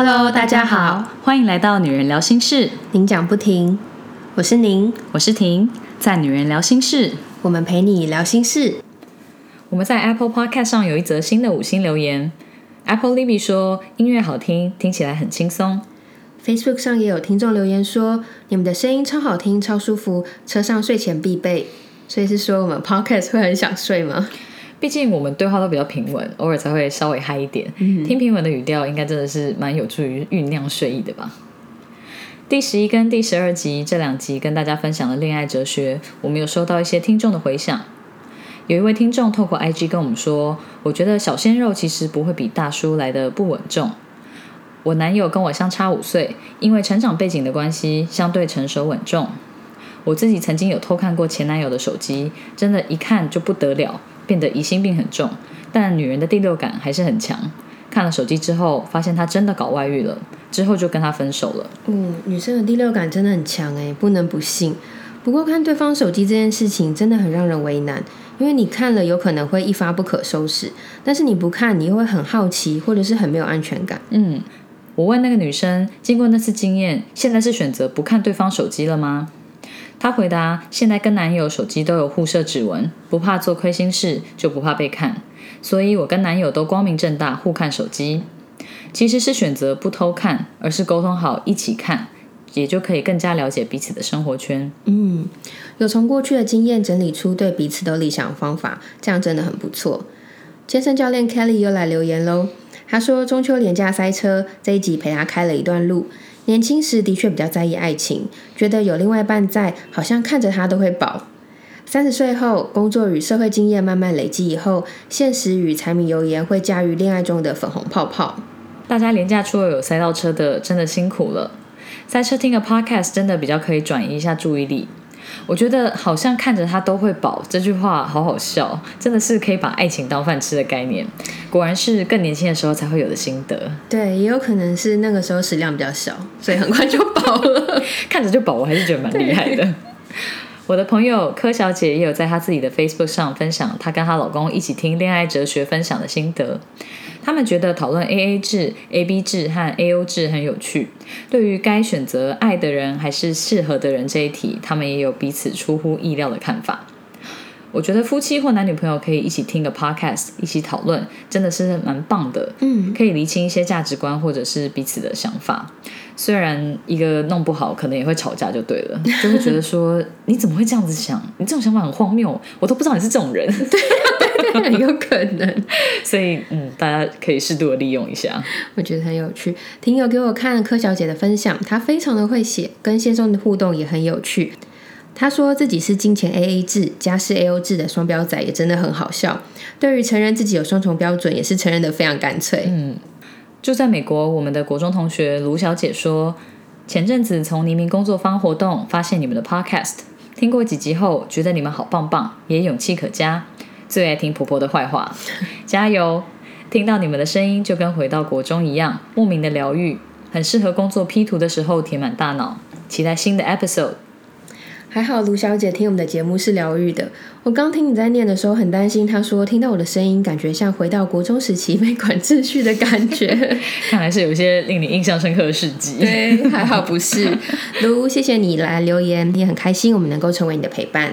Hello，大家好，欢迎来到女人聊心事，您讲不停，我是您，我是婷，在女人聊心事，我们陪你聊心事。我们在 Apple Podcast 上有一则新的五星留言，Apple Libby 说音乐好听，听起来很轻松。Facebook 上也有听众留言说，你们的声音超好听，超舒服，车上睡前必备。所以是说我们 Podcast 会很想睡吗？毕竟我们对话都比较平稳，偶尔才会稍微嗨一点。听平稳的语调，应该真的是蛮有助于酝酿睡意的吧。第十一跟第十二集这两集跟大家分享了恋爱哲学，我们有收到一些听众的回响。有一位听众透过 IG 跟我们说，我觉得小鲜肉其实不会比大叔来的不稳重。我男友跟我相差五岁，因为成长背景的关系，相对成熟稳重。我自己曾经有偷看过前男友的手机，真的，一看就不得了，变得疑心病很重。但女人的第六感还是很强。看了手机之后，发现他真的搞外遇了，之后就跟他分手了。嗯，女生的第六感真的很强哎，不能不信。不过看对方手机这件事情真的很让人为难，因为你看了有可能会一发不可收拾，但是你不看，你又会很好奇，或者是很没有安全感。嗯，我问那个女生，经过那次经验，现在是选择不看对方手机了吗？她回答：现在跟男友手机都有互设指纹，不怕做亏心事，就不怕被看。所以我跟男友都光明正大互看手机，其实是选择不偷看，而是沟通好一起看，也就可以更加了解彼此的生活圈。嗯，有从过去的经验整理出对彼此的理想方法，这样真的很不错。健身教练 Kelly 又来留言喽，他说中秋连假塞车，这一集陪他开了一段路。年轻时的确比较在意爱情，觉得有另外一半在，好像看着他都会饱。三十岁后，工作与社会经验慢慢累积以后，现实与柴米油盐会驾驭恋爱中的粉红泡泡。大家廉价出游有塞到车的，真的辛苦了。塞车听个 podcast 真的比较可以转移一下注意力。我觉得好像看着他都会饱这句话好好笑，真的是可以把爱情当饭吃的概念。果然是更年轻的时候才会有的心得。对，也有可能是那个时候食量比较小，所以很快就饱了。看着就饱，我还是觉得蛮厉害的。我的朋友柯小姐也有在她自己的 Facebook 上分享她跟她老公一起听恋爱哲学分享的心得。他们觉得讨论 AA 制、AB 制和 AO 制很有趣。对于该选择爱的人还是适合的人这一题，他们也有彼此出乎意料的看法。我觉得夫妻或男女朋友可以一起听个 podcast，一起讨论，真的是蛮棒的。嗯，可以厘清一些价值观或者是彼此的想法。虽然一个弄不好，可能也会吵架，就对了，就会觉得说 你怎么会这样子想？你这种想法很荒谬，我都不知道你是这种人。对，很 有可能。所以，嗯，大家可以适度的利用一下。我觉得很有趣。听友给我看柯小姐的分享，她非常的会写，跟先生的互动也很有趣。她说自己是金钱 AA 制、家事 AO 制的双标仔，也真的很好笑。对于承认自己有双重标准，也是承认的非常干脆。嗯，就在美国，我们的国中同学卢小姐说，前阵子从黎明工作坊活动发现你们的 Podcast，听过几集后，觉得你们好棒棒，也勇气可嘉。最爱听婆婆的坏话，加油！听到你们的声音，就跟回到国中一样，莫名的疗愈，很适合工作 P 图的时候填满大脑。期待新的 episode。还好卢小姐听我们的节目是疗愈的。我刚听你在念的时候，很担心，她说听到我的声音，感觉像回到国中时期被管秩序的感觉。看来是有一些令你印象深刻的事迹。对，还好不是。卢，谢谢你来留言，也很开心我们能够成为你的陪伴。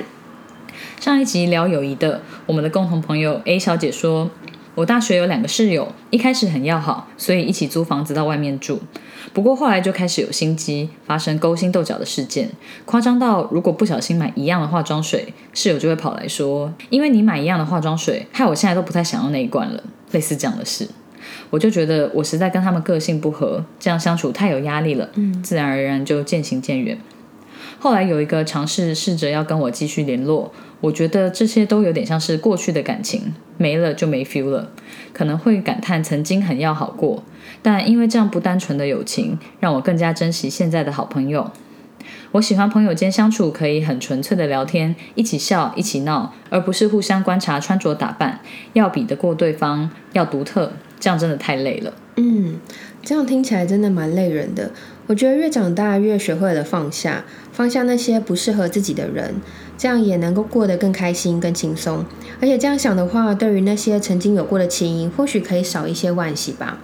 上一集聊友谊的，我们的共同朋友 A 小姐说，我大学有两个室友，一开始很要好，所以一起租房子到外面住。不过后来就开始有心机，发生勾心斗角的事件，夸张到如果不小心买一样的化妆水，室友就会跑来说，因为你买一样的化妆水，害我现在都不太想要那一罐了。类似这样的事，我就觉得我实在跟他们个性不合，这样相处太有压力了，嗯，自然而然就渐行渐远。后来有一个尝试试着要跟我继续联络，我觉得这些都有点像是过去的感情，没了就没 feel 了，可能会感叹曾经很要好过，但因为这样不单纯的友情，让我更加珍惜现在的好朋友。我喜欢朋友间相处可以很纯粹的聊天，一起笑，一起闹，而不是互相观察穿着打扮，要比得过对方，要独特，这样真的太累了。嗯，这样听起来真的蛮累人的。我觉得越长大越学会了放下，放下那些不适合自己的人，这样也能够过得更开心、更轻松。而且这样想的话，对于那些曾经有过的情谊，或许可以少一些惋惜吧。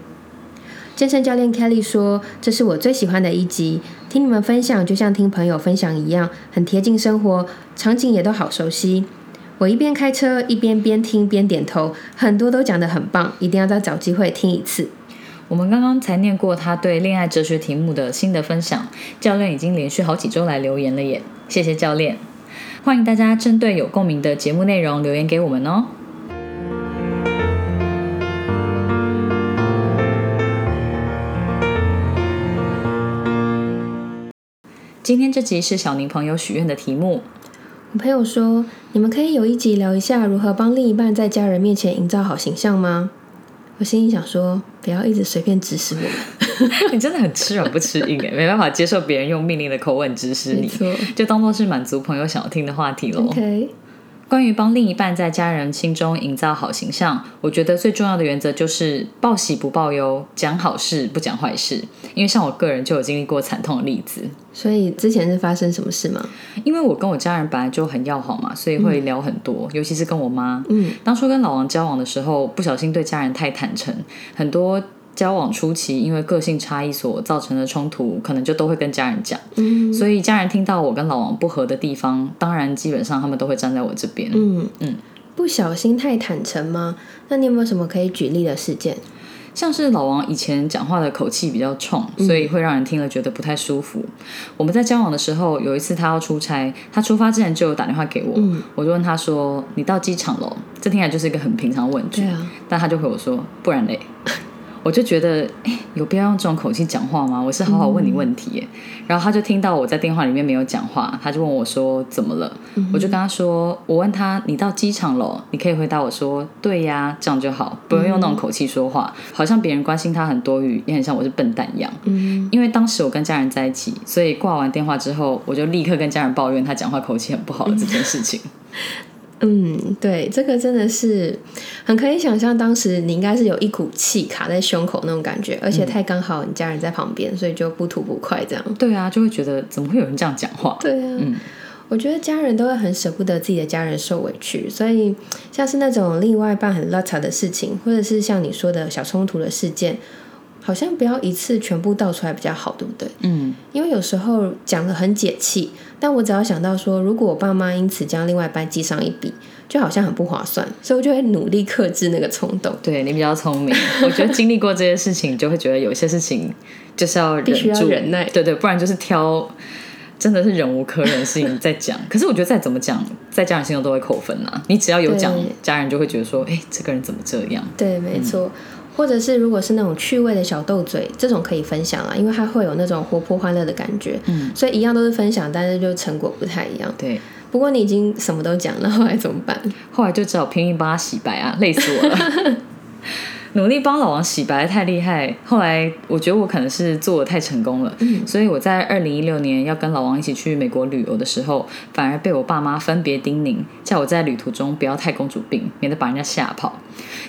健身教练 Kelly 说：“这是我最喜欢的一集，听你们分享就像听朋友分享一样，很贴近生活，场景也都好熟悉。我一边开车一边边听边点头，很多都讲得很棒，一定要再找机会听一次。”我们刚刚才念过他对恋爱哲学题目的新的分享，教练已经连续好几周来留言了耶，谢谢教练。欢迎大家针对有共鸣的节目内容留言给我们哦。今天这集是小宁朋友许愿的题目。我朋友说：“你们可以有一集聊一下如何帮另一半在家人面前营造好形象吗？”我心里想说：“不要一直随便指使我。”你真的很吃软不吃硬哎，没办法接受别人用命令的口吻指使你，就当做是满足朋友想要听的话题喽。OK。关于帮另一半在家人心中营造好形象，我觉得最重要的原则就是报喜不报忧，讲好事不讲坏事。因为像我个人就有经历过惨痛的例子，所以之前是发生什么事吗？因为我跟我家人本来就很要好嘛，所以会聊很多，尤其是跟我妈。嗯，当初跟老王交往的时候，不小心对家人太坦诚，很多。交往初期，因为个性差异所造成的冲突，可能就都会跟家人讲。嗯，所以家人听到我跟老王不合的地方，当然基本上他们都会站在我这边。嗯嗯，不小心太坦诚吗？那你有没有什么可以举例的事件？像是老王以前讲话的口气比较冲，所以会让人听了觉得不太舒服。我们在交往的时候，有一次他要出差，他出发之前就有打电话给我，我就问他说：“你到机场了？”这听起来就是一个很平常问句。对啊，但他就回我说：“不然嘞。”我就觉得，哎，有必要用这种口气讲话吗？我是好好问你问题耶，然后他就听到我在电话里面没有讲话，他就问我说怎么了？我就跟他说，我问他你到机场了？你可以回答我说对呀，这样就好，不用用那种口气说话，好像别人关心他很多余，也很像我是笨蛋一样。嗯，因为当时我跟家人在一起，所以挂完电话之后，我就立刻跟家人抱怨他讲话口气很不好的这件事情。嗯，对，这个真的是很可以想象，当时你应该是有一股气卡在胸口那种感觉，而且太刚好你家人在旁边，所以就不吐不快这样。对啊，就会觉得怎么会有人这样讲话？对啊，嗯，我觉得家人都会很舍不得自己的家人受委屈，所以像是那种另外一半很邋遢的事情，或者是像你说的小冲突的事件。好像不要一次全部倒出来比较好，对不对？嗯，因为有时候讲的很解气，但我只要想到说，如果我爸妈因此将另外一半记上一笔，就好像很不划算，所以我就会努力克制那个冲动。对你比较聪明，我觉得经历过这些事情，就会觉得有些事情就是要忍住忍耐，对对，不然就是挑真的是忍无可忍的事情在讲。可是我觉得再怎么讲，在家人心中都会扣分啊。你只要有讲，家人就会觉得说，哎，这个人怎么这样？对，没错。或者是如果是那种趣味的小斗嘴，这种可以分享啊，因为它会有那种活泼欢乐的感觉。嗯，所以一样都是分享，但是就成果不太一样。对，不过你已经什么都讲了，后来怎么办？后来就只好拼命帮他洗白啊，累死我了。努力帮老王洗白太厉害，后来我觉得我可能是做的太成功了，所以我在二零一六年要跟老王一起去美国旅游的时候，反而被我爸妈分别叮咛，叫我在旅途中不要太公主病，免得把人家吓跑。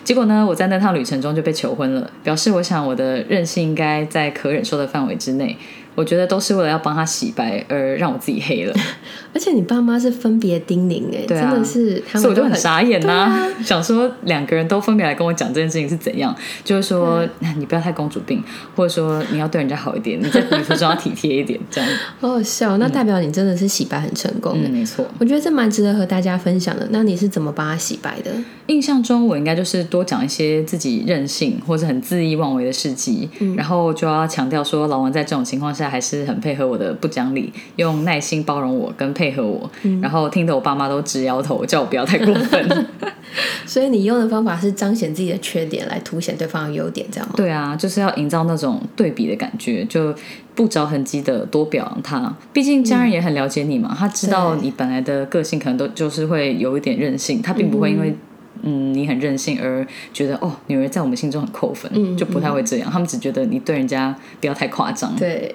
结果呢，我在那趟旅程中就被求婚了，表示我想我的任性应该在可忍受的范围之内。我觉得都是为了要帮他洗白而让我自己黑了，而且你爸妈是分别叮咛哎，真的是，所以我就很傻眼呐，想说两个人都分别来跟我讲这件事情是怎样，就是说 你不要太公主病，或者说你要对人家好一点，你在旅途中要体贴一点，这样。好好笑，那代表你真的是洗白很成功，嗯，没错。我觉得这蛮值得和大家分享的。那你是怎么帮他洗白的？印象中我应该就是多讲一些自己任性或者很恣意妄为的事迹，然后就要强调说老王在这种情况下。还是很配合我的不讲理，用耐心包容我跟配合我，然后听得我爸妈都直摇头，叫我不要太过分。所以你用的方法是彰显自己的缺点，来凸显对方的优点，这样吗？对啊，就是要营造那种对比的感觉，就不着痕迹的多表扬他。毕竟家人也很了解你嘛，他知道你本来的个性可能都就是会有一点任性，他并不会因为。嗯，你很任性，而觉得哦，女儿在我们心中很扣分，就不太会这样。他们只觉得你对人家不要太夸张。对，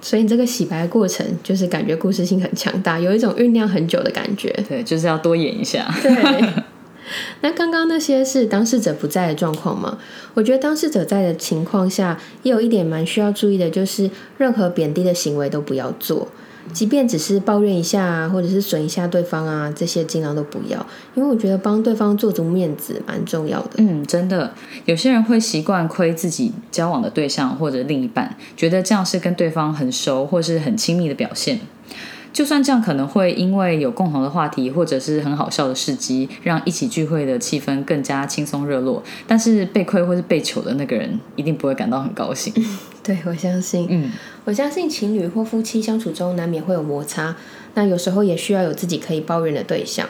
所以你这个洗白过程，就是感觉故事性很强大，有一种酝酿很久的感觉。对，就是要多演一下。对。那刚刚那些是当事者不在的状况吗？我觉得当事者在的情况下，也有一点蛮需要注意的，就是任何贬低的行为都不要做。即便只是抱怨一下啊，或者是损一下对方啊，这些尽量都不要，因为我觉得帮对方做足面子蛮重要的。嗯，真的，有些人会习惯亏自己交往的对象或者另一半，觉得这样是跟对方很熟或是很亲密的表现。就算这样，可能会因为有共同的话题或者是很好笑的事迹，让一起聚会的气氛更加轻松热络。但是被亏或是被糗的那个人，一定不会感到很高兴。对，我相信。嗯，我相信情侣或夫妻相处中难免会有摩擦，那有时候也需要有自己可以抱怨的对象。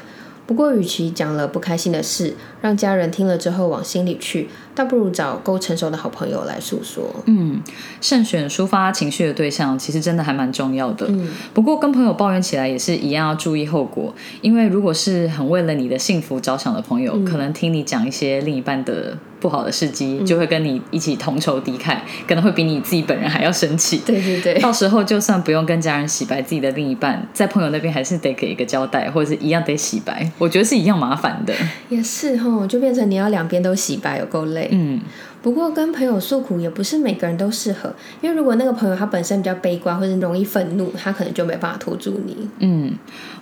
不过，与其讲了不开心的事，让家人听了之后往心里去，倒不如找够成熟的好朋友来诉说。嗯，慎选抒发情绪的对象，其实真的还蛮重要的。嗯，不过跟朋友抱怨起来也是一样要注意后果，因为如果是很为了你的幸福着想的朋友，可能听你讲一些另一半的不好的事迹，就会跟你一起同仇敌忾，可能会比你自己本人还要生气。对对对，到时候就算不用跟家人洗白自己的另一半，在朋友那边还是得给一个交代，或者是一样得洗白。我觉得是一样麻烦的。也是哦，就变成你要两边都洗白，有够累。嗯。不过跟朋友诉苦也不是每个人都适合，因为如果那个朋友他本身比较悲观或者容易愤怒，他可能就没办法拖住你。嗯，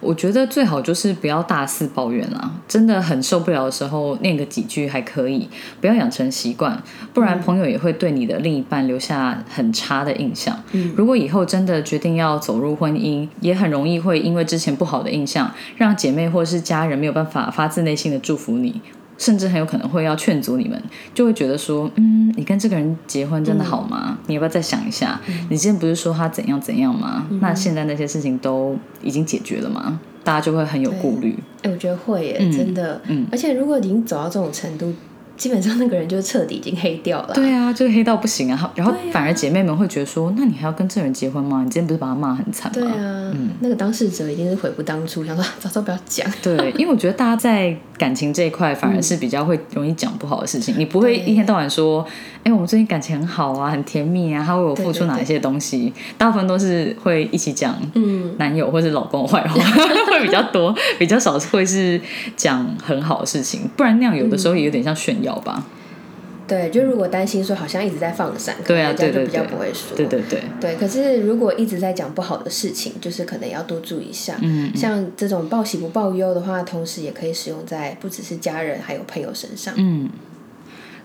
我觉得最好就是不要大肆抱怨啦，真的很受不了的时候念个几句还可以，不要养成习惯，不然朋友也会对你的另一半留下很差的印象。嗯，如果以后真的决定要走入婚姻，也很容易会因为之前不好的印象，让姐妹或是家人没有办法发自内心的祝福你。甚至很有可能会要劝阻你们，就会觉得说，嗯，你跟这个人结婚真的好吗？你要不要再想一下？你之前不是说他怎样怎样吗？那现在那些事情都已经解决了吗？大家就会很有顾虑。哎，我觉得会耶，真的。嗯，而且如果已经走到这种程度。基本上那个人就彻底已经黑掉了。对啊，就黑到不行啊！然后反而姐妹们会觉得说：“那你还要跟这人结婚吗？你今天不是把他骂很惨吗？”对啊，嗯那个当事者一定是悔不当初，想说早知道不要讲。对，因为我觉得大家在感情这一块反而是比较会容易讲不好的事情。你不会一天到晚说：“哎，我们最近感情很好啊，很甜蜜啊，他为我付出哪一些东西？”大部分都是会一起讲嗯男友或者老公的坏话 会比较多，比较少会是讲很好的事情。不然那样有的时候也有点像炫耀。好吧，对，就如果担心说好像一直在放闪，对啊，对就，比较不会说，对对对，对。可是如果一直在讲不好的事情，就是可能要多注意一下。嗯，像这种报喜不报忧的话，同时也可以使用在不只是家人，还有朋友身上。嗯。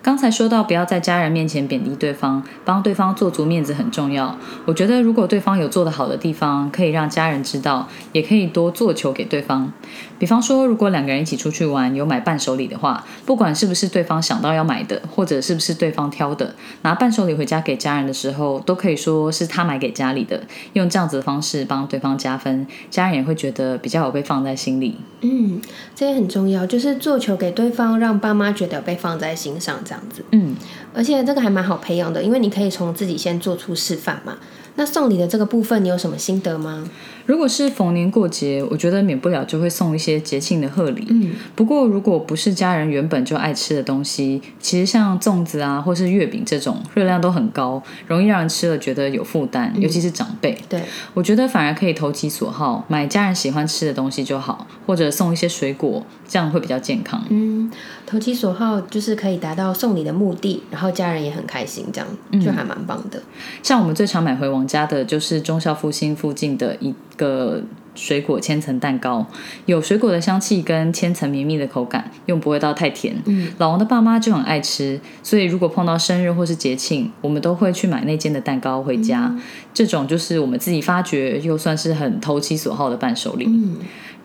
刚才说到不要在家人面前贬低对方，帮对方做足面子很重要。我觉得如果对方有做得好的地方，可以让家人知道，也可以多做球给对方。比方说，如果两个人一起出去玩，有买伴手礼的话，不管是不是对方想到要买的，或者是不是对方挑的，拿伴手礼回家给家人的时候，都可以说是他买给家里的，用这样子的方式帮对方加分，家人也会觉得比较有被放在心里。嗯，这也很重要，就是做球给对方，让爸妈觉得被放在心上。这样子，嗯，而且这个还蛮好培养的，因为你可以从自己先做出示范嘛。那送礼的这个部分，你有什么心得吗？如果是逢年过节，我觉得免不了就会送一些节庆的贺礼。嗯，不过如果不是家人原本就爱吃的东西，其实像粽子啊，或是月饼这种，热量都很高，容易让人吃了觉得有负担，尤其是长辈。对，我觉得反而可以投其所好，买家人喜欢吃的东西就好，或者送一些水果，这样会比较健康。嗯，投其所好就是可以达到送礼的目的，然后家人也很开心，这样就还蛮棒的。像我们最常买回王家的，就是忠孝复兴附近的一。个水果千层蛋糕，有水果的香气跟千层绵密的口感，又不会到太甜。嗯，老王的爸妈就很爱吃，所以如果碰到生日或是节庆，我们都会去买那间的蛋糕回家。这种就是我们自己发掘，又算是很投其所好的伴手礼。嗯，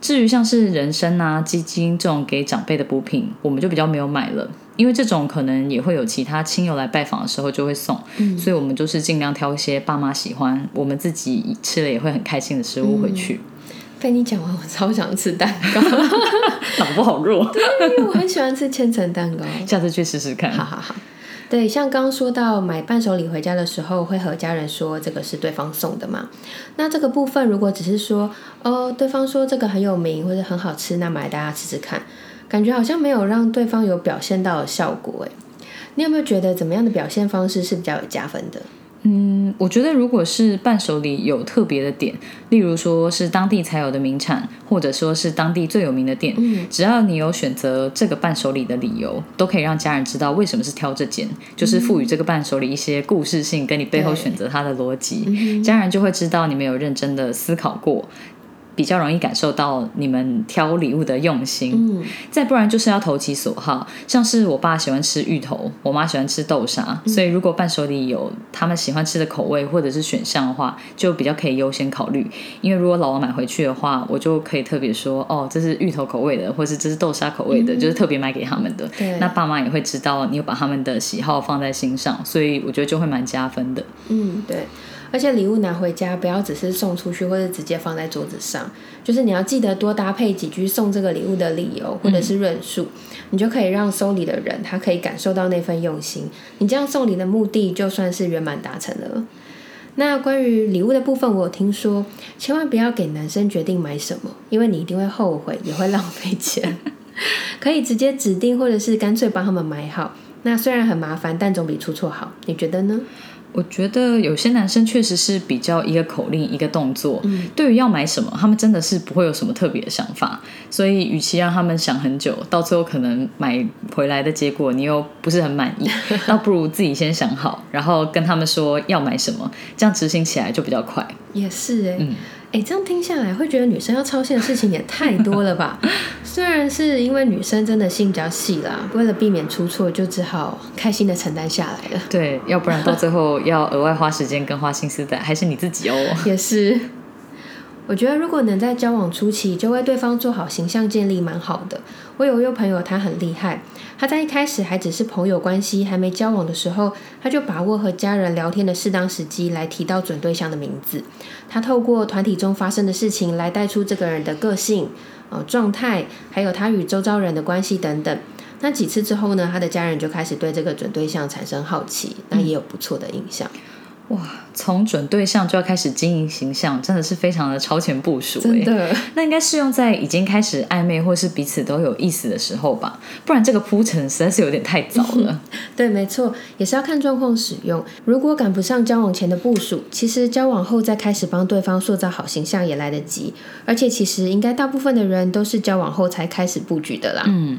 至于像是人参啊、鸡精这种给长辈的补品，我们就比较没有买了。因为这种可能也会有其他亲友来拜访的时候就会送，所以我们就是尽量挑一些爸妈喜欢，我们自己吃了也会很开心的食物回去。被你讲完，我超想吃蛋糕，脑不好弱。对，因为我很喜欢吃千层蛋糕，下次去试试看。好好好。对，像刚刚说到买伴手礼回家的时候，会和家人说这个是对方送的嘛？那这个部分如果只是说哦，对方说这个很有名或者很好吃，那买大家吃吃看。感觉好像没有让对方有表现到的效果，诶，你有没有觉得怎么样的表现方式是比较有加分的？嗯，我觉得如果是伴手礼有特别的点，例如说是当地才有的名产，或者说是当地最有名的店，嗯只要你有选择这个伴手礼的理由，都可以让家人知道为什么是挑这件，就是赋予这个伴手礼一些故事性，跟你背后选择它的逻辑，嗯家人就会知道你们有认真的思考过。比较容易感受到你们挑礼物的用心，嗯再不然就是要投其所好，像是我爸喜欢吃芋头，我妈喜欢吃豆沙，所以如果伴手礼有他们喜欢吃的口味或者是选项的话，就比较可以优先考虑。因为如果老王买回去的话，我就可以特别说，哦，这是芋头口味的，或是这是豆沙口味的，就是特别买给他们的。对那爸妈也会知道你有把他们的喜好放在心上，所以我觉得就会蛮加分的。嗯，对。而且礼物拿回家，不要只是送出去或者直接放在桌子上，就是你要记得多搭配几句送这个礼物的理由或者是论述，你就可以让收礼的人他可以感受到那份用心。你这样送礼的目的就算是圆满达成了。那关于礼物的部分，我有听说，千万不要给男生决定买什么，因为你一定会后悔，也会浪费钱。可以直接指定，或者是干脆帮他们买好。那虽然很麻烦，但总比出错好。你觉得呢？我觉得有些男生确实是比较一个口令一个动作，对于要买什么，他们真的是不会有什么特别的想法，所以与其让他们想很久，到最后可能买回来的结果你又不是很满意，倒不如自己先想好，然后跟他们说要买什么，这样执行起来就比较快。也是哎、嗯哎、这样听下来会觉得女生要操心的事情也太多了吧？虽然是因为女生真的心比较细啦，为了避免出错，就只好开心的承担下来了。对，要不然到最后要额外花时间跟花心思的还是你自己哦。也是，我觉得如果能在交往初期就为对方做好形象建立，蛮好的。我有一位朋友，他很厉害，他在一开始还只是朋友关系，还没交往的时候，他就把握和家人聊天的适当时机来提到准对象的名字。他透过团体中发生的事情来带出这个人的个性、呃状态，还有他与周遭人的关系等等。那几次之后呢，他的家人就开始对这个准对象产生好奇，那也有不错的印象。哇，从准对象就要开始经营形象，真的是非常的超前部署欸真的，那应该适用在已经开始暧昧或是彼此都有意思的时候吧，不然这个铺陈实在是有点太早了。对，没错，也是要看状况使用。如果赶不上交往前的部署，其实交往后再开始帮对方塑造好形象也来得及。而且其实应该大部分的人都是交往后才开始布局的啦。嗯，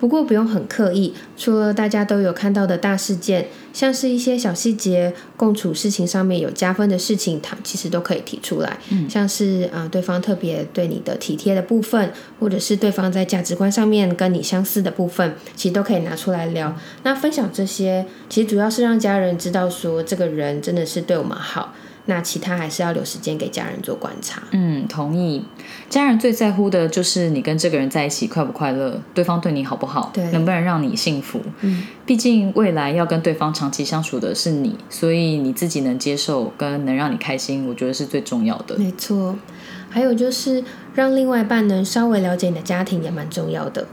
不过不用很刻意，除了大家都有看到的大事件，像是一些小细节、共处事情上面有加分的事情，他其实都可以提出来。嗯，像是啊、呃对方特别对你的体贴的部分，或者是对方在价值观上面跟你相似的部分，其实都可以拿出来聊。那分享这些，其实主要是让家人知道说这个人真的是对我们好。那其他还是要留时间给家人做观察。嗯，同意。家人最在乎的就是你跟这个人在一起快不快乐，对方对你好不好，对能不能让你幸福。嗯，毕竟未来要跟对方长期相处的是你，所以你自己能接受跟能让你开心，我觉得是最重要的。没错，还有就是让另外一半能稍微了解你的家庭也蛮重要的。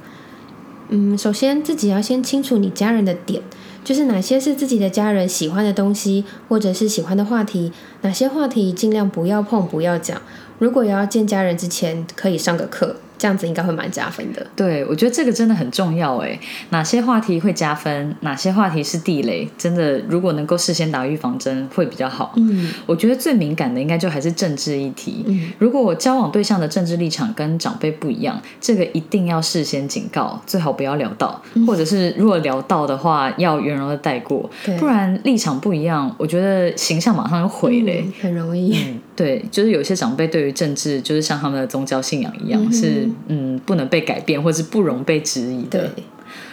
嗯，首先自己要先清楚你家人的点，就是哪些是自己的家人喜欢的东西，或者是喜欢的话题，哪些话题尽量不要碰、不要讲。如果要见家人之前，可以上个课，这样子应该会蛮加分的。对，我觉得这个真的很重要诶。哪些话题会加分，哪些话题是地雷，真的如果能够事先打预防针会比较好。嗯我觉得最敏感的应该就还是政治议题。嗯如果我交往对象的政治立场跟长辈不一样，这个一定要事先警告，最好不要聊到，或者是如果聊到的话，要圆融的带过，不然立场不一样，我觉得形象马上就毁了、嗯很容易。对，就是有些长辈对于政治，就是像他们的宗教信仰一样，是嗯不能被改变，或是不容被质疑的。对，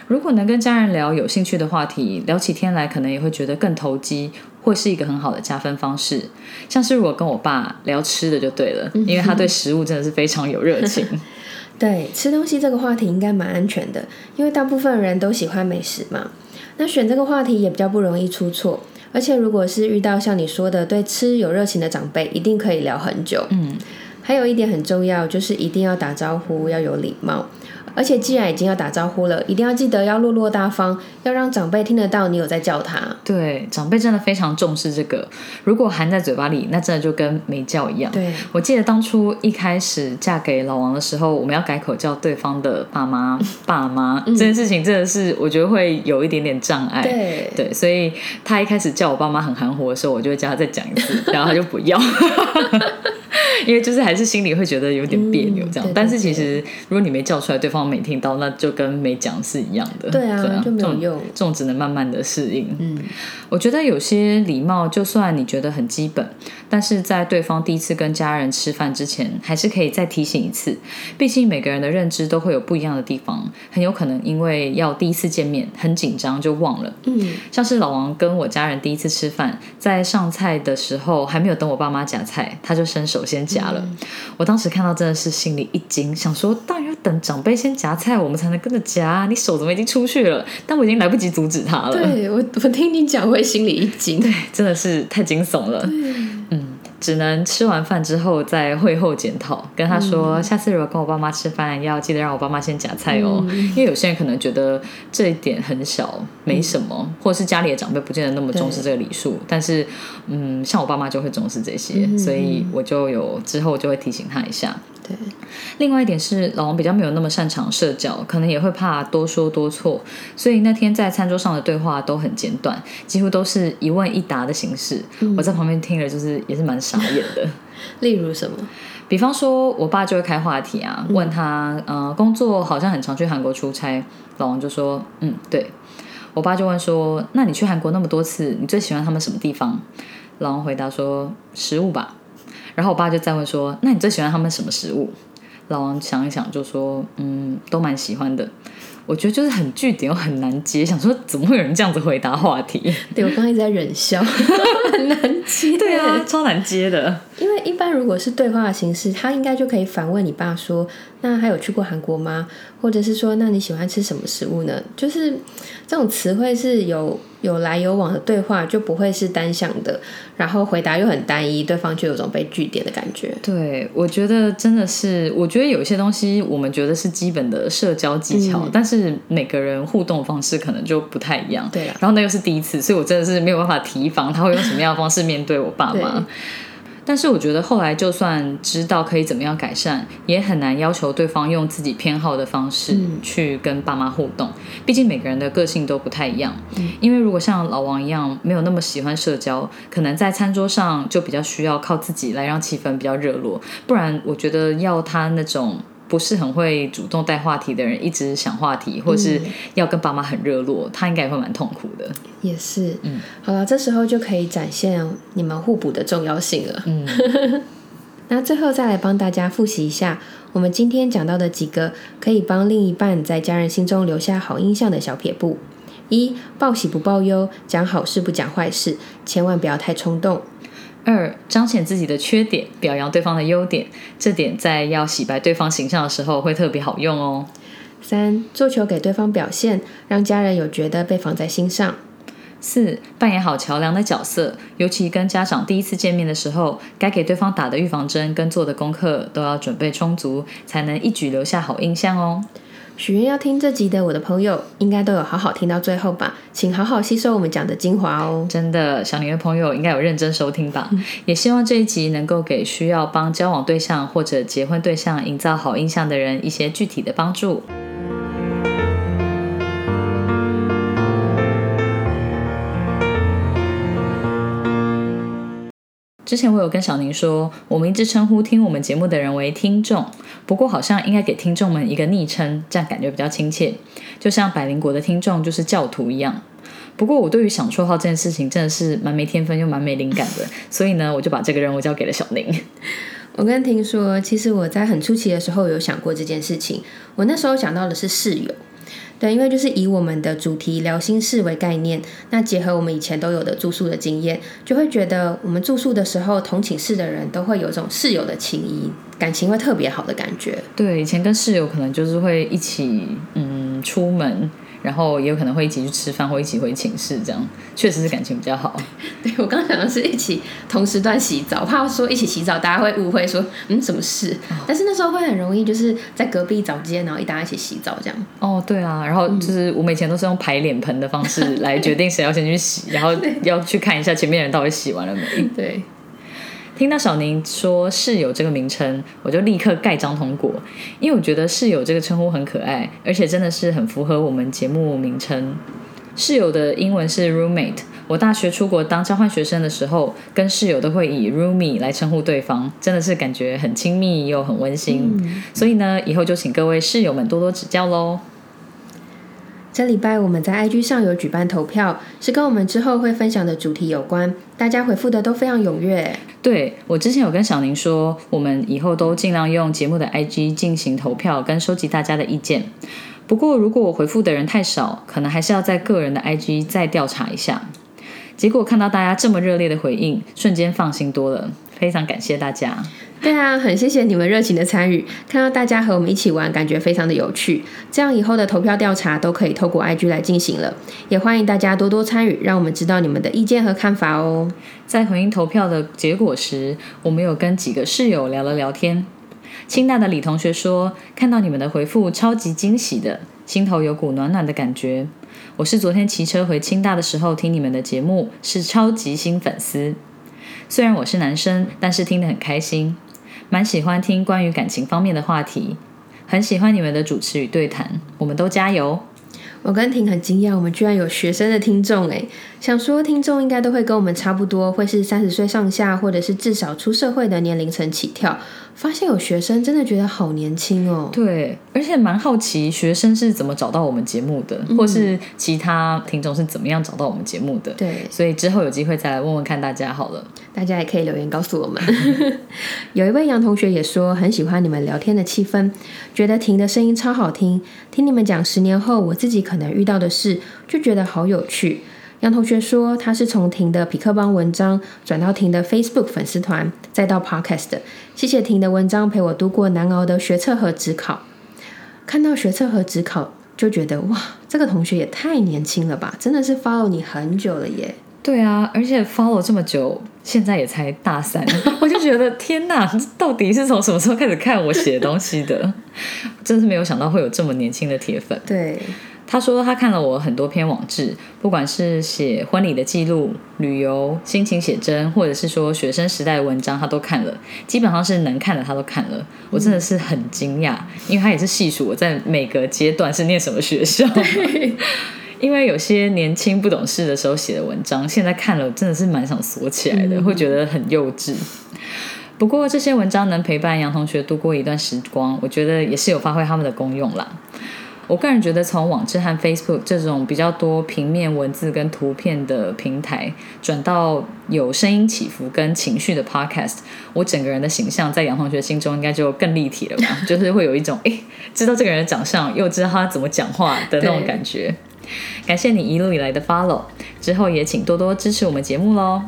如果能跟家人聊有兴趣的话题，聊起天来可能也会觉得更投机，会是一个很好的加分方式。像是如果跟我爸聊吃的就对了，因为他对食物真的是非常有热 情。对，吃东西这个话题应该蛮安全的，因为大部分人都喜欢美食嘛。那选这个话题也比较不容易出错，而且如果是遇到像你说的对吃有热情的长辈，一定可以聊很久。嗯，还有一点很重要，就是一定要打招呼，要有礼貌。而且既然已经要打招呼了，一定要记得要落落大方，要让长辈听得到你有在叫他。对，长辈真的非常重视这个。如果含在嘴巴里，那真的就跟没叫一样。对，我记得当初一开始嫁给老王的时候，我们要改口叫对方的爸妈 爸妈，这件事情真的是我觉得会有一点点障碍。对对，所以他一开始叫我爸妈很含糊的时候，我就会叫他再讲一次，然后他就不要。因为就是还是心里会觉得有点别扭这样，但是其实如果你没叫出来，对方没听到，那就跟没讲是一样的。对啊，就没有用，这种只能慢慢的适应。嗯，我觉得有些礼貌，就算你觉得很基本，但是在对方第一次跟家人吃饭之前，还是可以再提醒一次。毕竟每个人的认知都会有不一样的地方，很有可能因为要第一次见面很紧张就忘了。嗯，像是老王跟我家人第一次吃饭，在上菜的时候还没有等我爸妈夹菜，他就伸手先。夹了，我当时看到真的是心里一惊，想说当然要等长辈先夹菜，我们才能跟着夹。你手怎么已经出去了？但我已经来不及阻止他了。对我，我听你讲会心里一惊，对，真的是太惊悚了。嗯。只能吃完饭之后在会后检讨，跟他说下次如果跟我爸妈吃饭，要记得让我爸妈先夹菜哦。因为有些人可能觉得这一点很小，没什么，或者是家里的长辈不见得那么重视这个礼数。但是，嗯，像我爸妈就会重视这些，所以我就有之后就会提醒他一下。对，另外一点是老王比较没有那么擅长社交，可能也会怕多说多错，所以那天在餐桌上的对话都很简短，几乎都是一问一答的形式。我在旁边听了，就是也是蛮傻眼的。例如什么？比方说我爸就会开话题啊，问他，呃，工作好像很常去韩国出差，老王就说，嗯，对。我爸就问说，那你去韩国那么多次，你最喜欢他们什么地方？老王回答说，食物吧。然后我爸就再问说：“那你最喜欢他们什么食物？”老王想一想就说：“嗯，都蛮喜欢的。”我觉得就是很据点又很难接，想说怎么会有人这样子回答话题？对我刚刚一直在忍笑，很难接。对啊，超难接的。因为一般如果是对话的形式，他应该就可以反问你爸说：“那还有去过韩国吗？”或者是说：“那你喜欢吃什么食物呢？”就是这种词汇是有。有来有往的对话就不会是单向的，然后回答又很单一，对方就有种被据点的感觉。对，我觉得真的是，我觉得有些东西我们觉得是基本的社交技巧，但是每个人互动方式可能就不太一样。对啊然后那又是第一次，所以我真的是没有办法提防他会用什么样的方式面对我爸妈。但是我觉得后来就算知道可以怎么样改善，也很难要求对方用自己偏好的方式去跟爸妈互动。毕竟每个人的个性都不太一样。因为如果像老王一样没有那么喜欢社交，可能在餐桌上就比较需要靠自己来让气氛比较热络。不然我觉得要他那种。不是很会主动带话题的人，一直想话题，或是要跟爸妈很热络，他应该也会蛮痛苦的。也是，嗯，好了，这时候就可以展现你们互补的重要性了。嗯，那最后再来帮大家复习一下，我们今天讲到的几个可以帮另一半在家人心中留下好印象的小撇步：一、报喜不报忧，讲好事不讲坏事，千万不要太冲动。二、彰显自己的缺点，表扬对方的优点，这点在要洗白对方形象的时候会特别好用哦。三、做球给对方表现，让家人有觉得被放在心上。四、扮演好桥梁的角色，尤其跟家长第一次见面的时候，该给对方打的预防针跟做的功课都要准备充足，才能一举留下好印象哦。许愿要听这集的我的朋友，应该都有好好听到最后吧？请好好吸收我们讲的精华哦。真的，想你的朋友应该有认真收听吧？也希望这一集能够给需要帮交往对象或者结婚对象营造好印象的人一些具体的帮助。之前我有跟小宁说，我们一直称呼听我们节目的人为听众，不过好像应该给听众们一个昵称，这样感觉比较亲切，就像百灵国的听众就是教徒一样。不过我对于想绰号这件事情真的是蛮没天分又蛮没灵感的，所以呢，我就把这个任务交给了小宁。我跟听说，其实我在很初期的时候有想过这件事情，我那时候想到的是室友。对，因为就是以我们的主题聊心事为概念，那结合我们以前都有的住宿的经验，就会觉得我们住宿的时候，同寝室的人都会有种室友的情谊，感情会特别好的感觉。对，以前跟室友可能就是会一起嗯出门，然后也有可能会一起去吃饭或一起回寝室，这样确实是感情比较好。对我刚想的是一起同时段洗澡，怕说一起洗澡大家会误会说嗯什么事，但是那时候会很容易就是在隔壁澡间，然后一大家一起洗澡这样。哦，对啊，然后就是我们以前都是用排脸盆的方式来决定谁要先去洗，然后 要去看一下前面人到底洗完了没。对。听到小宁说“室友”这个名称，我就立刻盖章通过，因为我觉得“室友”这个称呼很可爱，而且真的是很符合我们节目名称。室友的英文是 roommate。我大学出国当交换学生的时候，跟室友都会以 roomie 来称呼对方，真的是感觉很亲密又很温馨。所以呢，以后就请各位室友们多多指教喽。这礼拜我们在 IG 上有举办投票，是跟我们之后会分享的主题有关，大家回复的都非常踊跃。对我之前有跟小宁说，我们以后都尽量用节目的 IG 进行投票，跟收集大家的意见。不过如果我回复的人太少，可能还是要在个人的 IG 再调查一下。结果看到大家这么热烈的回应，瞬间放心多了，非常感谢大家。对啊，很谢谢你们热情的参与，看到大家和我们一起玩，感觉非常的有趣。这样以后的投票调查都可以透过 IG 来进行了，也欢迎大家多多参与，让我们知道你们的意见和看法哦。在回应投票的结果时，我们有跟几个室友聊了聊天。清大的李同学说，看到你们的回复超级惊喜的，心头有股暖暖的感觉。我是昨天骑车回清大的时候听你们的节目，是超级新粉丝。虽然我是男生，但是听得很开心。蛮喜欢听关于感情方面的话题，很喜欢你们的主持与对谈，我们都加油。我跟婷很惊讶，我们居然有学生的听众诶，想说听众应该都会跟我们差不多，会是三十岁上下，或者是至少出社会的年龄层起跳。发现有学生真的觉得好年轻哦，对，而且蛮好奇学生是怎么找到我们节目的，或是其他听众是怎么样找到我们节目的。对，所以之后有机会再来问问看大家好了。大家也可以留言告诉我们。有一位杨同学也说很喜欢你们聊天的气氛，觉得婷的声音超好听，听你们讲十年后我自己可能遇到的事，就觉得好有趣。杨同学说，他是从婷的匹克邦文章转到婷的 Facebook 粉丝团，再到 Podcast。谢谢婷的文章陪我度过难熬的学测和职考。看到学测和职考，就觉得哇，这个同学也太年轻了吧！真的是 follow 你很久了耶。对啊，而且 follow 这么久，现在也才大三，我就觉得天哪，到底是从什么时候开始看我写东西的？真是没有想到会有这么年轻的铁粉。对。他说他看了我很多篇网志，不管是写婚礼的记录、旅游、心情写真，或者是说学生时代的文章，他都看了，基本上是能看的他都看了。我真的是很惊讶，因为他也是细数我在每个阶段是念什么学校。因为有些年轻不懂事的时候写的文章，现在看了真的是蛮想锁起来的，会觉得很幼稚。不过这些文章能陪伴杨同学度过一段时光，我觉得也是有发挥他们的功用啦。我个人觉得，从网志和 Facebook 这种比较多平面文字跟图片的平台，转到有声音起伏跟情绪的 Podcast，我整个人的形象在杨同学心中应该就更立体了吧？就是会有一种诶，知道这个人的长相，又知道他怎么讲话的那种感觉。感谢你一路以来的 Follow，之后也请多多支持我们节目喽。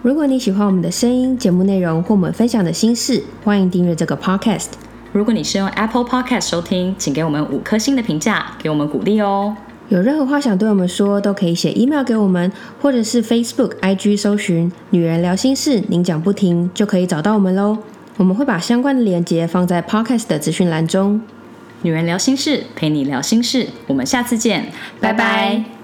如果你喜欢我们的声音、节目内容或我们分享的心事，欢迎订阅这个 Podcast。如果你是用 Apple Podcast 收听，请给我们五颗星的评价，给我们鼓励哦。有任何话想对我们说，都可以写 email 给我们，或者是 Facebook、IG 搜寻“女人聊心事”，您讲不停就可以找到我们喽。我们会把相关的链接放在 Podcast 的资讯栏中。女人聊心事，陪你聊心事，我们下次见，拜拜。